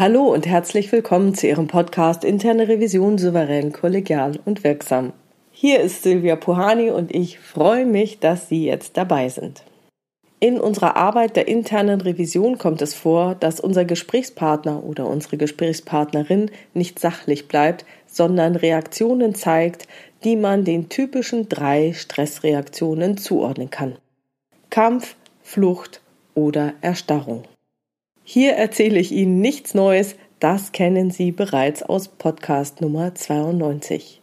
Hallo und herzlich willkommen zu Ihrem Podcast Interne Revision souverän, kollegial und wirksam. Hier ist Silvia Puhani und ich freue mich, dass Sie jetzt dabei sind. In unserer Arbeit der internen Revision kommt es vor, dass unser Gesprächspartner oder unsere Gesprächspartnerin nicht sachlich bleibt, sondern Reaktionen zeigt, die man den typischen drei Stressreaktionen zuordnen kann. Kampf, Flucht oder Erstarrung. Hier erzähle ich Ihnen nichts Neues, das kennen Sie bereits aus Podcast Nummer 92.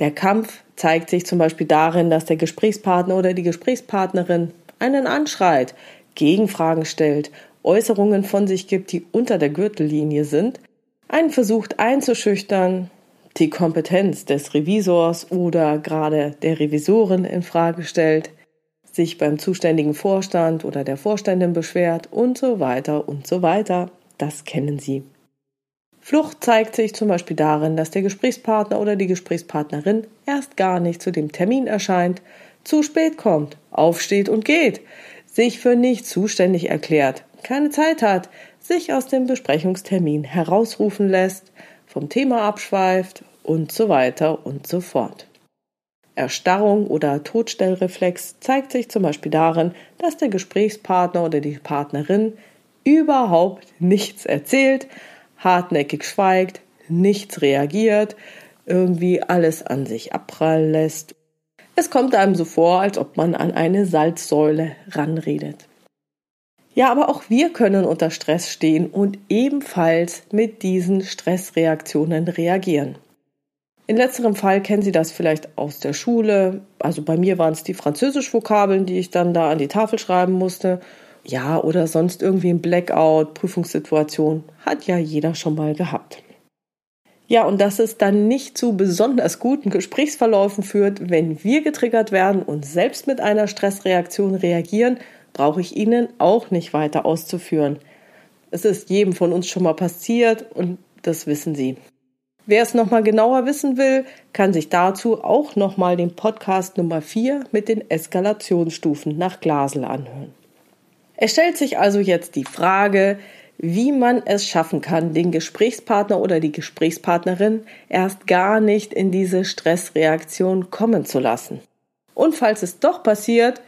Der Kampf zeigt sich zum Beispiel darin, dass der Gesprächspartner oder die Gesprächspartnerin einen anschreit, Gegenfragen stellt, Äußerungen von sich gibt, die unter der Gürtellinie sind, einen versucht einzuschüchtern, die Kompetenz des Revisors oder gerade der Revisorin in Frage stellt, sich beim zuständigen Vorstand oder der Vorständin beschwert und so weiter und so weiter. Das kennen Sie. Flucht zeigt sich zum Beispiel darin, dass der Gesprächspartner oder die Gesprächspartnerin erst gar nicht zu dem Termin erscheint, zu spät kommt, aufsteht und geht, sich für nicht zuständig erklärt, keine Zeit hat, sich aus dem Besprechungstermin herausrufen lässt, vom Thema abschweift und so weiter und so fort. Erstarrung oder Todstellreflex zeigt sich zum Beispiel darin, dass der Gesprächspartner oder die Partnerin überhaupt nichts erzählt, hartnäckig schweigt, nichts reagiert, irgendwie alles an sich abprallen lässt. Es kommt einem so vor, als ob man an eine Salzsäule ranredet. Ja, aber auch wir können unter Stress stehen und ebenfalls mit diesen Stressreaktionen reagieren. In letzterem Fall kennen Sie das vielleicht aus der Schule. Also bei mir waren es die Französisch-Vokabeln, die ich dann da an die Tafel schreiben musste. Ja, oder sonst irgendwie ein Blackout, Prüfungssituation. Hat ja jeder schon mal gehabt. Ja, und dass es dann nicht zu besonders guten Gesprächsverläufen führt, wenn wir getriggert werden und selbst mit einer Stressreaktion reagieren, brauche ich Ihnen auch nicht weiter auszuführen. Es ist jedem von uns schon mal passiert und das wissen Sie. Wer es nochmal genauer wissen will, kann sich dazu auch nochmal den Podcast Nummer 4 mit den Eskalationsstufen nach Glasel anhören. Es stellt sich also jetzt die Frage, wie man es schaffen kann, den Gesprächspartner oder die Gesprächspartnerin erst gar nicht in diese Stressreaktion kommen zu lassen. Und falls es doch passiert,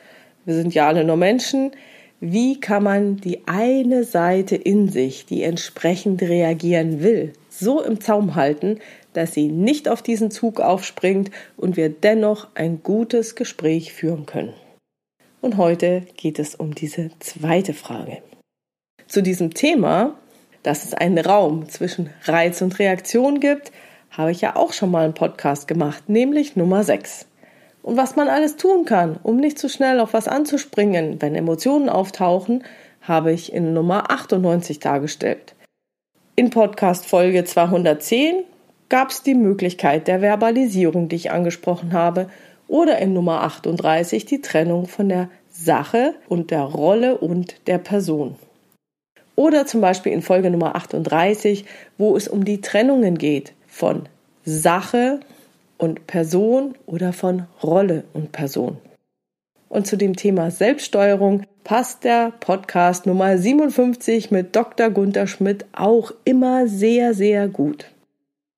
wir sind ja alle nur Menschen, wie kann man die eine Seite in sich, die entsprechend reagieren will, so im Zaum halten, dass sie nicht auf diesen Zug aufspringt und wir dennoch ein gutes Gespräch führen können. Und heute geht es um diese zweite Frage. Zu diesem Thema, dass es einen Raum zwischen Reiz und Reaktion gibt, habe ich ja auch schon mal einen Podcast gemacht, nämlich Nummer 6. Und was man alles tun kann, um nicht zu schnell auf was anzuspringen, wenn Emotionen auftauchen, habe ich in Nummer 98 dargestellt. In Podcast Folge 210 gab es die Möglichkeit der Verbalisierung, die ich angesprochen habe, oder in Nummer 38 die Trennung von der Sache und der Rolle und der Person. Oder zum Beispiel in Folge Nummer 38, wo es um die Trennungen geht von Sache und Person oder von Rolle und Person. Und zu dem Thema Selbststeuerung passt der Podcast Nummer 57 mit Dr. Gunther Schmidt auch immer sehr, sehr gut.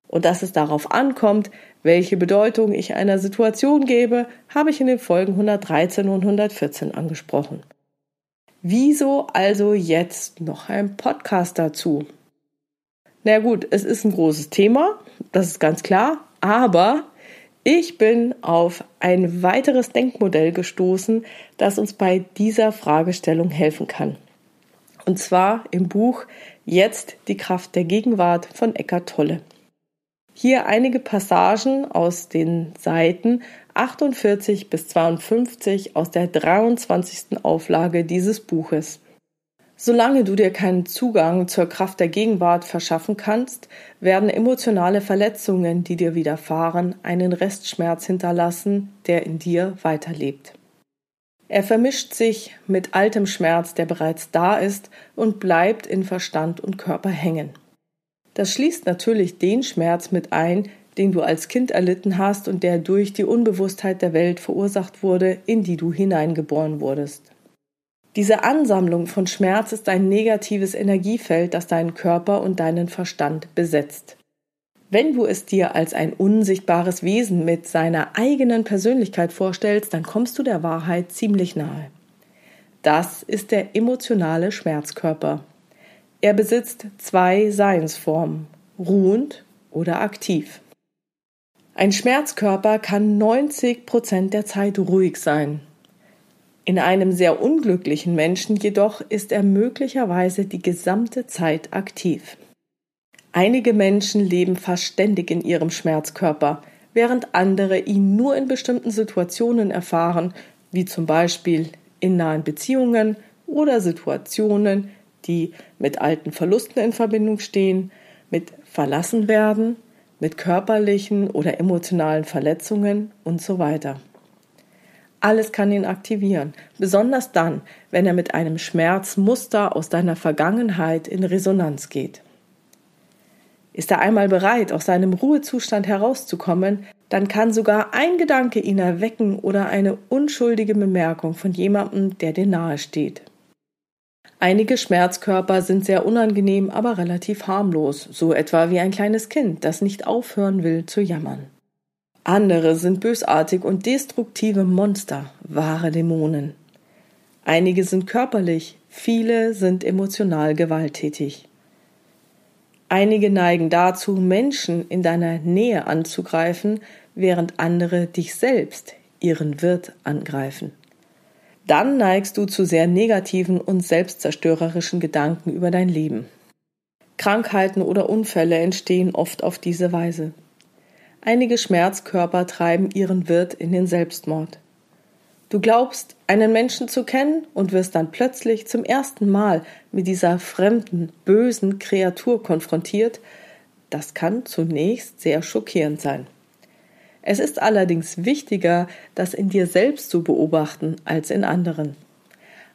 Und dass es darauf ankommt, welche Bedeutung ich einer Situation gebe, habe ich in den Folgen 113 und 114 angesprochen. Wieso also jetzt noch ein Podcast dazu? Na gut, es ist ein großes Thema, das ist ganz klar, aber ich bin auf ein weiteres Denkmodell gestoßen, das uns bei dieser Fragestellung helfen kann. Und zwar im Buch Jetzt die Kraft der Gegenwart von Eckart Tolle. Hier einige Passagen aus den Seiten 48 bis 52 aus der 23. Auflage dieses Buches. Solange du dir keinen Zugang zur Kraft der Gegenwart verschaffen kannst, werden emotionale Verletzungen, die dir widerfahren, einen Restschmerz hinterlassen, der in dir weiterlebt. Er vermischt sich mit altem Schmerz, der bereits da ist, und bleibt in Verstand und Körper hängen. Das schließt natürlich den Schmerz mit ein, den du als Kind erlitten hast und der durch die Unbewusstheit der Welt verursacht wurde, in die du hineingeboren wurdest. Diese Ansammlung von Schmerz ist ein negatives Energiefeld, das deinen Körper und deinen Verstand besetzt. Wenn du es dir als ein unsichtbares Wesen mit seiner eigenen Persönlichkeit vorstellst, dann kommst du der Wahrheit ziemlich nahe. Das ist der emotionale Schmerzkörper. Er besitzt zwei Seinsformen, ruhend oder aktiv. Ein Schmerzkörper kann 90 Prozent der Zeit ruhig sein, in einem sehr unglücklichen Menschen jedoch ist er möglicherweise die gesamte Zeit aktiv. Einige Menschen leben fast ständig in ihrem Schmerzkörper, während andere ihn nur in bestimmten Situationen erfahren, wie zum Beispiel in nahen Beziehungen oder Situationen, die mit alten Verlusten in Verbindung stehen, mit Verlassenwerden, mit körperlichen oder emotionalen Verletzungen und so weiter. Alles kann ihn aktivieren, besonders dann, wenn er mit einem Schmerzmuster aus deiner Vergangenheit in Resonanz geht. Ist er einmal bereit, aus seinem Ruhezustand herauszukommen, dann kann sogar ein Gedanke ihn erwecken oder eine unschuldige Bemerkung von jemandem, der dir nahe steht. Einige Schmerzkörper sind sehr unangenehm, aber relativ harmlos, so etwa wie ein kleines Kind, das nicht aufhören will zu jammern. Andere sind bösartig und destruktive Monster, wahre Dämonen. Einige sind körperlich, viele sind emotional gewalttätig. Einige neigen dazu, Menschen in deiner Nähe anzugreifen, während andere dich selbst, ihren Wirt, angreifen. Dann neigst du zu sehr negativen und selbstzerstörerischen Gedanken über dein Leben. Krankheiten oder Unfälle entstehen oft auf diese Weise. Einige Schmerzkörper treiben ihren Wirt in den Selbstmord. Du glaubst, einen Menschen zu kennen und wirst dann plötzlich zum ersten Mal mit dieser fremden, bösen Kreatur konfrontiert. Das kann zunächst sehr schockierend sein. Es ist allerdings wichtiger, das in dir selbst zu beobachten als in anderen.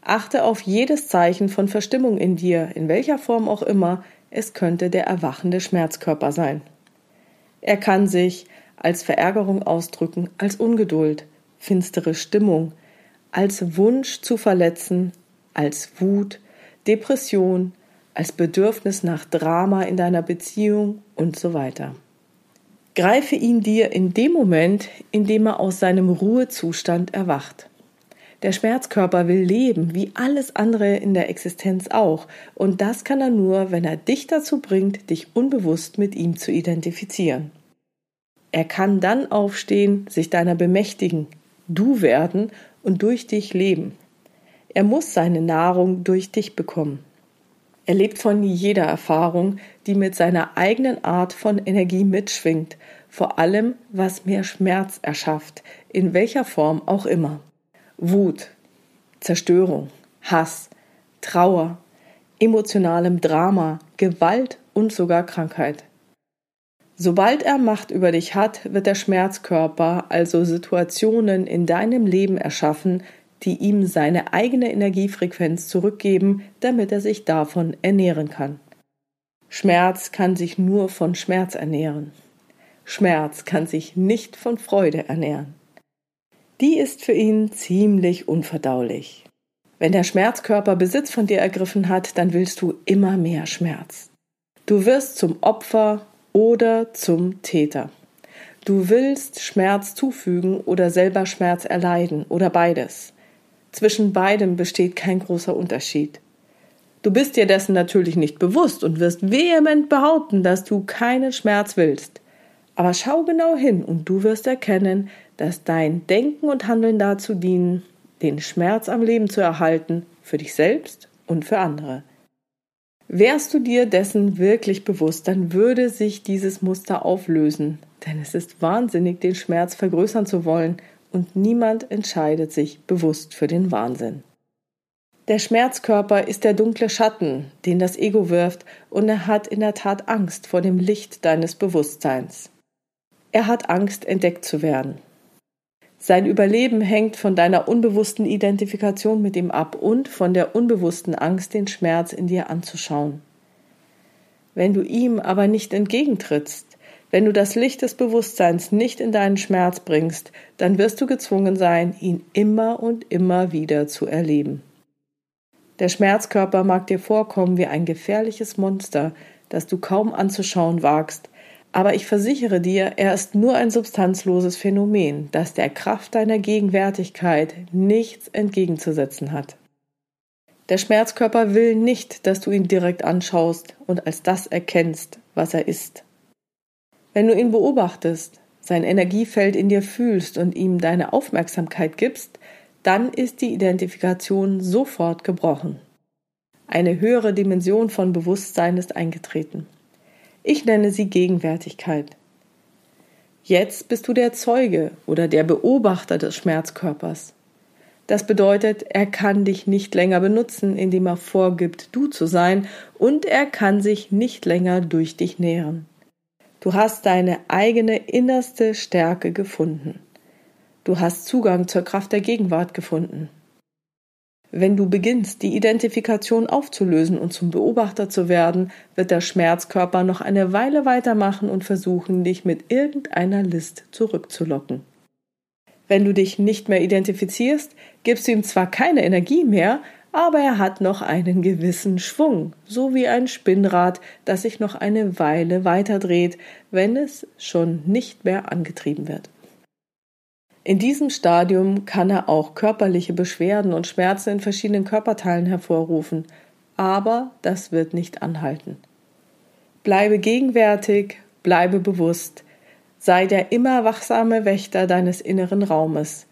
Achte auf jedes Zeichen von Verstimmung in dir, in welcher Form auch immer, es könnte der erwachende Schmerzkörper sein. Er kann sich als Verärgerung ausdrücken, als Ungeduld, finstere Stimmung, als Wunsch zu verletzen, als Wut, Depression, als Bedürfnis nach Drama in deiner Beziehung und so weiter. Greife ihn dir in dem Moment, in dem er aus seinem Ruhezustand erwacht. Der Schmerzkörper will leben, wie alles andere in der Existenz auch, und das kann er nur, wenn er dich dazu bringt, dich unbewusst mit ihm zu identifizieren. Er kann dann aufstehen, sich deiner bemächtigen, du werden und durch dich leben. Er muss seine Nahrung durch dich bekommen. Er lebt von jeder Erfahrung, die mit seiner eigenen Art von Energie mitschwingt, vor allem was mehr Schmerz erschafft, in welcher Form auch immer. Wut, Zerstörung, Hass, Trauer, emotionalem Drama, Gewalt und sogar Krankheit. Sobald er Macht über dich hat, wird der Schmerzkörper also Situationen in deinem Leben erschaffen, die ihm seine eigene Energiefrequenz zurückgeben, damit er sich davon ernähren kann. Schmerz kann sich nur von Schmerz ernähren. Schmerz kann sich nicht von Freude ernähren die ist für ihn ziemlich unverdaulich. Wenn der Schmerzkörper Besitz von dir ergriffen hat, dann willst du immer mehr Schmerz. Du wirst zum Opfer oder zum Täter. Du willst Schmerz zufügen oder selber Schmerz erleiden oder beides. Zwischen beidem besteht kein großer Unterschied. Du bist dir dessen natürlich nicht bewusst und wirst vehement behaupten, dass du keinen Schmerz willst. Aber schau genau hin und du wirst erkennen, dass dein Denken und Handeln dazu dienen, den Schmerz am Leben zu erhalten, für dich selbst und für andere. Wärst du dir dessen wirklich bewusst, dann würde sich dieses Muster auflösen, denn es ist wahnsinnig, den Schmerz vergrößern zu wollen, und niemand entscheidet sich bewusst für den Wahnsinn. Der Schmerzkörper ist der dunkle Schatten, den das Ego wirft, und er hat in der Tat Angst vor dem Licht deines Bewusstseins. Er hat Angst, entdeckt zu werden. Sein Überleben hängt von deiner unbewussten Identifikation mit ihm ab und von der unbewussten Angst, den Schmerz in dir anzuschauen. Wenn du ihm aber nicht entgegentrittst, wenn du das Licht des Bewusstseins nicht in deinen Schmerz bringst, dann wirst du gezwungen sein, ihn immer und immer wieder zu erleben. Der Schmerzkörper mag dir vorkommen wie ein gefährliches Monster, das du kaum anzuschauen wagst, aber ich versichere dir, er ist nur ein substanzloses Phänomen, das der Kraft deiner Gegenwärtigkeit nichts entgegenzusetzen hat. Der Schmerzkörper will nicht, dass du ihn direkt anschaust und als das erkennst, was er ist. Wenn du ihn beobachtest, sein Energiefeld in dir fühlst und ihm deine Aufmerksamkeit gibst, dann ist die Identifikation sofort gebrochen. Eine höhere Dimension von Bewusstsein ist eingetreten. Ich nenne sie Gegenwärtigkeit. Jetzt bist du der Zeuge oder der Beobachter des Schmerzkörpers. Das bedeutet, er kann dich nicht länger benutzen, indem er vorgibt, du zu sein, und er kann sich nicht länger durch dich nähren. Du hast deine eigene innerste Stärke gefunden. Du hast Zugang zur Kraft der Gegenwart gefunden. Wenn du beginnst, die Identifikation aufzulösen und zum Beobachter zu werden, wird der Schmerzkörper noch eine Weile weitermachen und versuchen, dich mit irgendeiner List zurückzulocken. Wenn du dich nicht mehr identifizierst, gibst du ihm zwar keine Energie mehr, aber er hat noch einen gewissen Schwung, so wie ein Spinnrad, das sich noch eine Weile weiterdreht, wenn es schon nicht mehr angetrieben wird. In diesem Stadium kann er auch körperliche Beschwerden und Schmerzen in verschiedenen Körperteilen hervorrufen, aber das wird nicht anhalten. Bleibe gegenwärtig, bleibe bewusst, sei der immer wachsame Wächter deines inneren Raumes.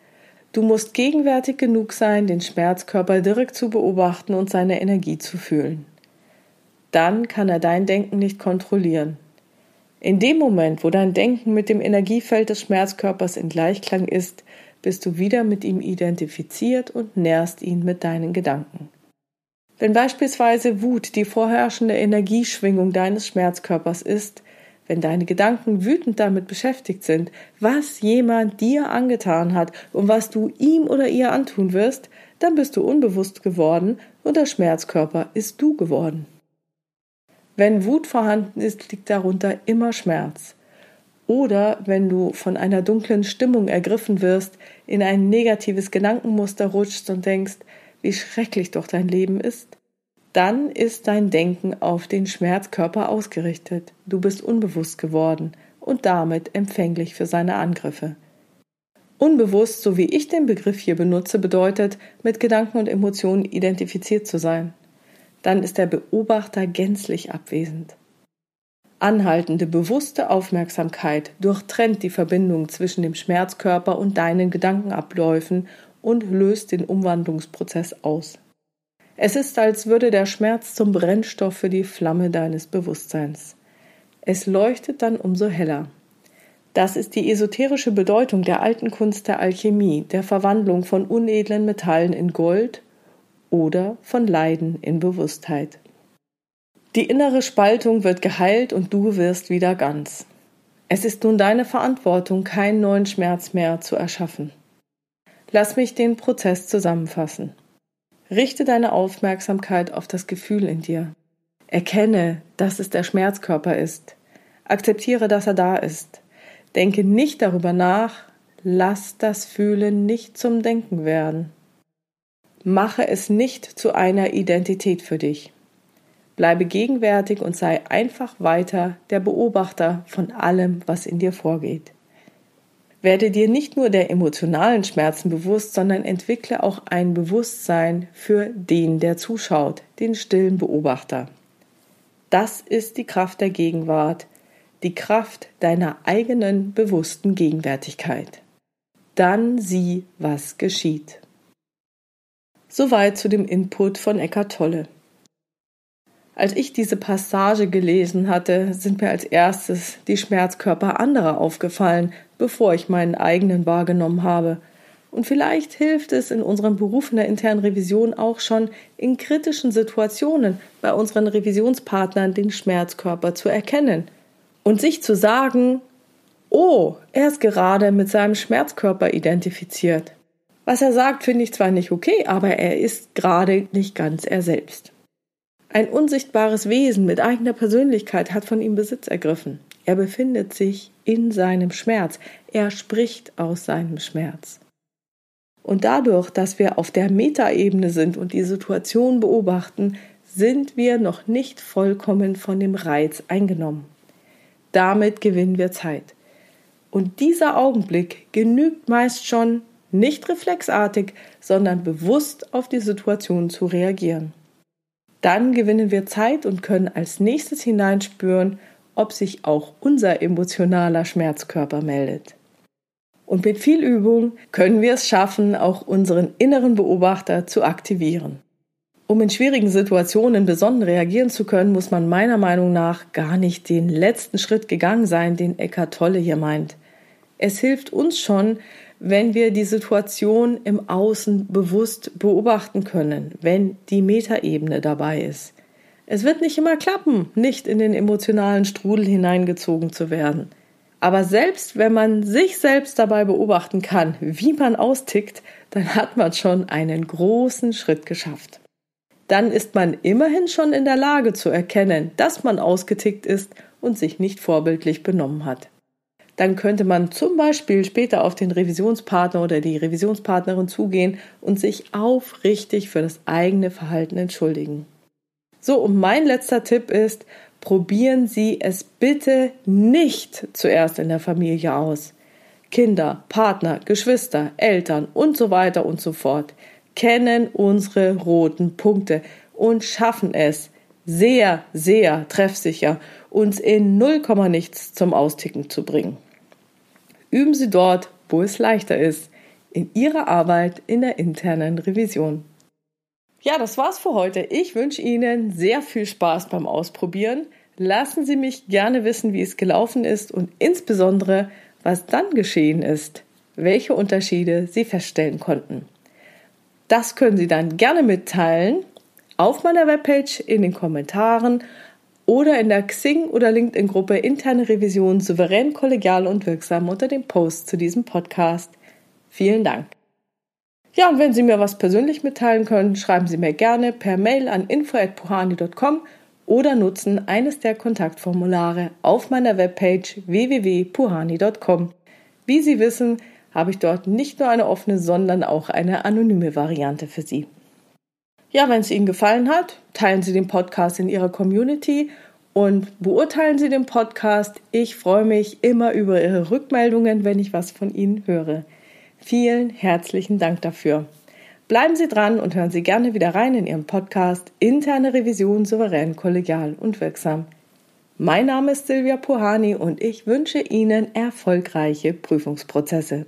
Du musst gegenwärtig genug sein, den Schmerzkörper direkt zu beobachten und seine Energie zu fühlen. Dann kann er dein Denken nicht kontrollieren. In dem Moment, wo dein Denken mit dem Energiefeld des Schmerzkörpers in Gleichklang ist, bist du wieder mit ihm identifiziert und nährst ihn mit deinen Gedanken. Wenn beispielsweise Wut die vorherrschende Energieschwingung deines Schmerzkörpers ist, wenn deine Gedanken wütend damit beschäftigt sind, was jemand dir angetan hat und was du ihm oder ihr antun wirst, dann bist du unbewusst geworden und der Schmerzkörper ist du geworden. Wenn Wut vorhanden ist, liegt darunter immer Schmerz. Oder wenn du von einer dunklen Stimmung ergriffen wirst, in ein negatives Gedankenmuster rutschst und denkst, wie schrecklich doch dein Leben ist, dann ist dein Denken auf den Schmerzkörper ausgerichtet. Du bist unbewusst geworden und damit empfänglich für seine Angriffe. Unbewusst, so wie ich den Begriff hier benutze, bedeutet, mit Gedanken und Emotionen identifiziert zu sein dann ist der Beobachter gänzlich abwesend. Anhaltende, bewusste Aufmerksamkeit durchtrennt die Verbindung zwischen dem Schmerzkörper und deinen Gedankenabläufen und löst den Umwandlungsprozess aus. Es ist, als würde der Schmerz zum Brennstoff für die Flamme deines Bewusstseins. Es leuchtet dann umso heller. Das ist die esoterische Bedeutung der alten Kunst der Alchemie, der Verwandlung von unedlen Metallen in Gold oder von Leiden in Bewusstheit. Die innere Spaltung wird geheilt und du wirst wieder ganz. Es ist nun deine Verantwortung, keinen neuen Schmerz mehr zu erschaffen. Lass mich den Prozess zusammenfassen. Richte deine Aufmerksamkeit auf das Gefühl in dir. Erkenne, dass es der Schmerzkörper ist. Akzeptiere, dass er da ist. Denke nicht darüber nach. Lass das Fühlen nicht zum Denken werden. Mache es nicht zu einer Identität für dich. Bleibe gegenwärtig und sei einfach weiter der Beobachter von allem, was in dir vorgeht. Werde dir nicht nur der emotionalen Schmerzen bewusst, sondern entwickle auch ein Bewusstsein für den, der zuschaut, den stillen Beobachter. Das ist die Kraft der Gegenwart, die Kraft deiner eigenen bewussten Gegenwärtigkeit. Dann sieh, was geschieht. Soweit zu dem Input von Eckart Tolle. Als ich diese Passage gelesen hatte, sind mir als erstes die Schmerzkörper anderer aufgefallen, bevor ich meinen eigenen wahrgenommen habe. Und vielleicht hilft es in unserem Beruf in der internen Revision auch schon, in kritischen Situationen bei unseren Revisionspartnern den Schmerzkörper zu erkennen und sich zu sagen, oh, er ist gerade mit seinem Schmerzkörper identifiziert. Was er sagt, finde ich zwar nicht okay, aber er ist gerade nicht ganz er selbst. Ein unsichtbares Wesen mit eigener Persönlichkeit hat von ihm Besitz ergriffen. Er befindet sich in seinem Schmerz. Er spricht aus seinem Schmerz. Und dadurch, dass wir auf der Metaebene sind und die Situation beobachten, sind wir noch nicht vollkommen von dem Reiz eingenommen. Damit gewinnen wir Zeit. Und dieser Augenblick genügt meist schon, nicht reflexartig, sondern bewusst auf die Situation zu reagieren. Dann gewinnen wir Zeit und können als nächstes hineinspüren, ob sich auch unser emotionaler Schmerzkörper meldet. Und mit viel Übung können wir es schaffen, auch unseren inneren Beobachter zu aktivieren. Um in schwierigen Situationen besonnen reagieren zu können, muss man meiner Meinung nach gar nicht den letzten Schritt gegangen sein, den Eckart Tolle hier meint. Es hilft uns schon, wenn wir die Situation im Außen bewusst beobachten können, wenn die Metaebene dabei ist. Es wird nicht immer klappen, nicht in den emotionalen Strudel hineingezogen zu werden. Aber selbst wenn man sich selbst dabei beobachten kann, wie man austickt, dann hat man schon einen großen Schritt geschafft. Dann ist man immerhin schon in der Lage zu erkennen, dass man ausgetickt ist und sich nicht vorbildlich benommen hat. Dann könnte man zum Beispiel später auf den Revisionspartner oder die Revisionspartnerin zugehen und sich aufrichtig für das eigene Verhalten entschuldigen. So, und mein letzter Tipp ist, probieren Sie es bitte nicht zuerst in der Familie aus. Kinder, Partner, Geschwister, Eltern und so weiter und so fort kennen unsere roten Punkte und schaffen es sehr, sehr treffsicher, uns in 0, nichts zum Austicken zu bringen. Üben Sie dort, wo es leichter ist, in Ihrer Arbeit in der internen Revision. Ja, das war's für heute. Ich wünsche Ihnen sehr viel Spaß beim Ausprobieren. Lassen Sie mich gerne wissen, wie es gelaufen ist und insbesondere, was dann geschehen ist, welche Unterschiede Sie feststellen konnten. Das können Sie dann gerne mitteilen auf meiner Webpage, in den Kommentaren oder in der Xing- oder LinkedIn-Gruppe Interne Revision souverän, kollegial und wirksam unter dem Post zu diesem Podcast. Vielen Dank. Ja, und wenn Sie mir was persönlich mitteilen können, schreiben Sie mir gerne per Mail an info@puhani.com oder nutzen eines der Kontaktformulare auf meiner Webpage www.puhani.com. Wie Sie wissen, habe ich dort nicht nur eine offene, sondern auch eine anonyme Variante für Sie. Ja, wenn es Ihnen gefallen hat, teilen Sie den Podcast in Ihrer Community und beurteilen Sie den Podcast. Ich freue mich immer über Ihre Rückmeldungen, wenn ich was von Ihnen höre. Vielen herzlichen Dank dafür. Bleiben Sie dran und hören Sie gerne wieder rein in Ihren Podcast Interne Revision souverän, kollegial und wirksam. Mein Name ist Silvia Puhani und ich wünsche Ihnen erfolgreiche Prüfungsprozesse.